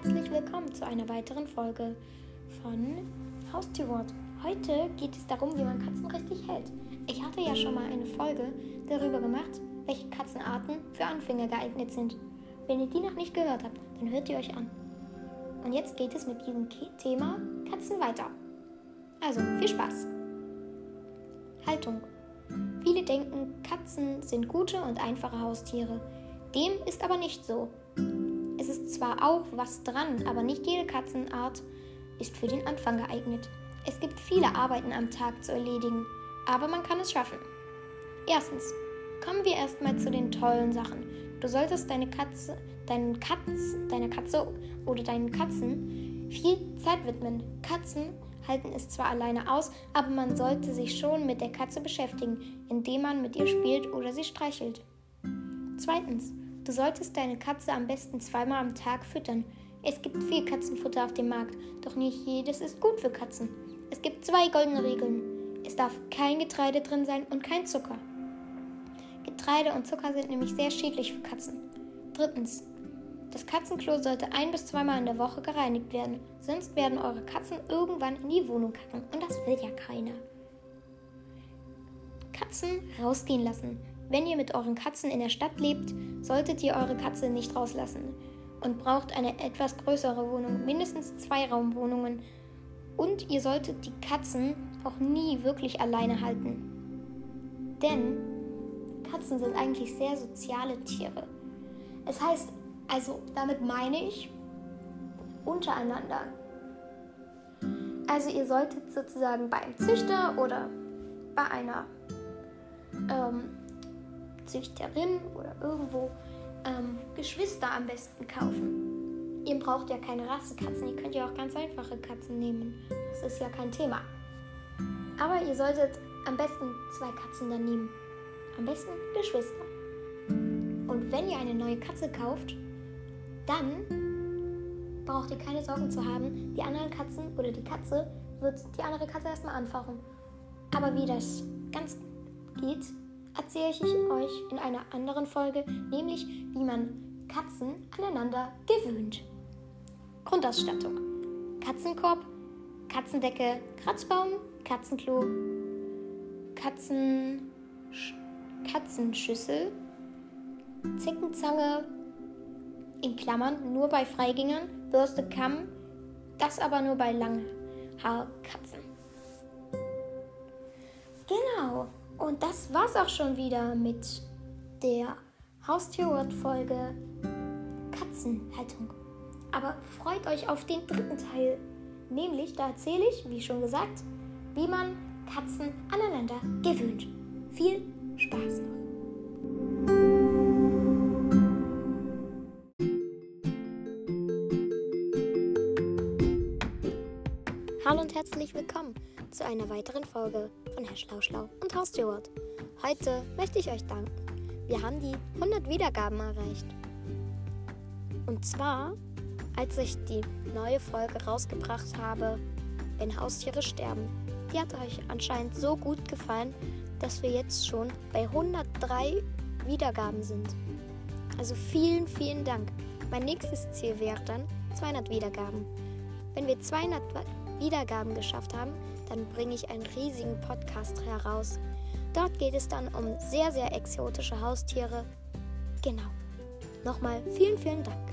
herzlich willkommen zu einer weiteren Folge von Haustierwort. Heute geht es darum, wie man Katzen richtig hält. Ich hatte ja schon mal eine Folge darüber gemacht, welche Katzenarten für Anfänger geeignet sind. Wenn ihr die noch nicht gehört habt, dann hört ihr euch an. Und jetzt geht es mit diesem Thema Katzen weiter. Also, viel Spaß! Haltung. Viele denken, Katzen sind gute und einfache Haustiere. Dem ist aber nicht so. Es ist zwar auch was dran, aber nicht jede Katzenart ist für den Anfang geeignet. Es gibt viele Arbeiten am Tag zu erledigen, aber man kann es schaffen. Erstens, kommen wir erstmal zu den tollen Sachen. Du solltest deine Katze, deinen Katz, deiner Katze oder deinen Katzen viel Zeit widmen. Katzen halten es zwar alleine aus, aber man sollte sich schon mit der Katze beschäftigen, indem man mit ihr spielt oder sie streichelt. Zweitens, Du solltest deine Katze am besten zweimal am Tag füttern. Es gibt viel Katzenfutter auf dem Markt, doch nicht jedes ist gut für Katzen. Es gibt zwei goldene Regeln. Es darf kein Getreide drin sein und kein Zucker. Getreide und Zucker sind nämlich sehr schädlich für Katzen. Drittens. Das Katzenklo sollte ein bis zweimal in der Woche gereinigt werden, sonst werden eure Katzen irgendwann in die Wohnung kacken und das will ja keiner. Katzen rausgehen lassen. Wenn ihr mit euren Katzen in der Stadt lebt, solltet ihr eure Katze nicht rauslassen und braucht eine etwas größere Wohnung, mindestens zwei Raumwohnungen. Und ihr solltet die Katzen auch nie wirklich alleine halten. Denn Katzen sind eigentlich sehr soziale Tiere. Es heißt, also damit meine ich untereinander. Also ihr solltet sozusagen beim Züchter oder bei einer ähm, Züchterin oder irgendwo ähm, Geschwister am besten kaufen. Ihr braucht ja keine Rassekatzen, ihr könnt ja auch ganz einfache Katzen nehmen. Das ist ja kein Thema. Aber ihr solltet am besten zwei Katzen dann nehmen. Am besten Geschwister. Und wenn ihr eine neue Katze kauft, dann braucht ihr keine Sorgen zu haben. Die anderen Katzen oder die Katze wird die andere Katze erstmal anfachen. Aber wie das ganz geht, erzähle ich euch in einer anderen Folge, nämlich wie man Katzen aneinander gewöhnt. Grundausstattung: Katzenkorb, Katzendecke, Kratzbaum, Katzenklo, Katzen, Katzenschüssel, Zeckenzange, in Klammern nur bei Freigängern, Bürste, Kamm, das aber nur bei Langhaarkatzen. Genau. Und das war's auch schon wieder mit der Haustierwort-Folge Katzenhaltung. Aber freut euch auf den dritten Teil. Nämlich, da erzähle ich, wie schon gesagt, wie man Katzen aneinander gewöhnt. Viel Spaß noch! Hallo und herzlich willkommen zu einer weiteren Folge von Herr Schlauschlau und Haustierwort. Heute möchte ich euch danken. Wir haben die 100 Wiedergaben erreicht. Und zwar, als ich die neue Folge rausgebracht habe, wenn Haustiere sterben. Die hat euch anscheinend so gut gefallen, dass wir jetzt schon bei 103 Wiedergaben sind. Also vielen, vielen Dank. Mein nächstes Ziel wäre dann 200 Wiedergaben. Wenn wir 200 Wiedergaben geschafft haben, dann bringe ich einen riesigen Podcast heraus. Dort geht es dann um sehr, sehr exotische Haustiere. Genau. Nochmal vielen, vielen Dank.